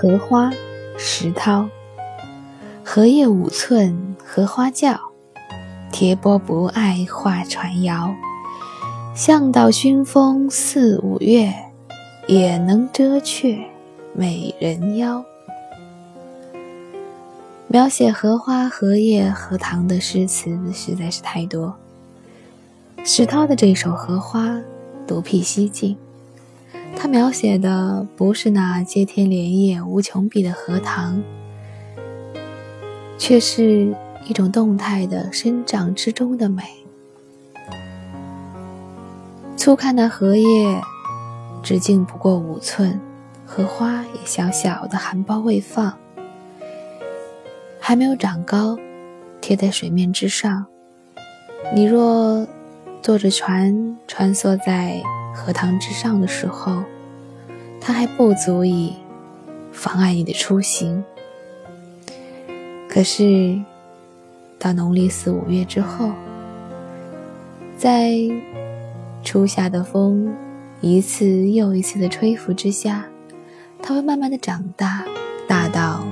荷花，石涛。荷叶五寸，荷花轿，贴波不爱画船摇。向导熏风四五月，也能遮却美人腰。描写荷花、荷叶、荷塘的诗词实在是太多。石涛的这首《荷花》独辟蹊径。他描写的不是那接天莲叶、无穷碧的荷塘，却是一种动态的生长之中的美。粗看那荷叶，直径不过五寸，荷花也小小的，含苞未放，还没有长高，贴在水面之上。你若坐着船穿梭在。荷塘之上的时候，它还不足以妨碍你的出行。可是，到农历四五月之后，在初夏的风一次又一次的吹拂之下，它会慢慢的长大，大到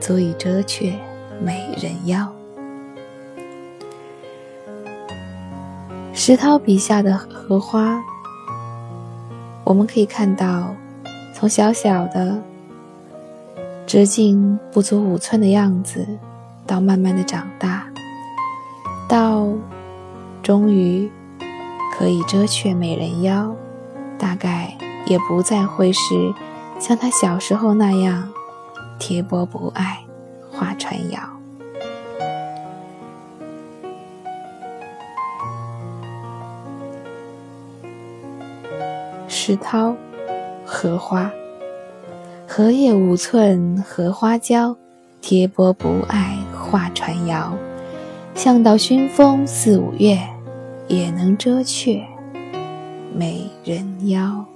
足以遮却美人腰。石涛笔下的荷花。我们可以看到，从小小的、直径不足五寸的样子，到慢慢的长大，到终于可以遮却美人腰，大概也不再会是像他小时候那样贴波不爱画船摇。石涛，荷花，荷叶五寸，荷花娇，贴波不爱画船摇。向导熏风四五月，也能遮却美人腰。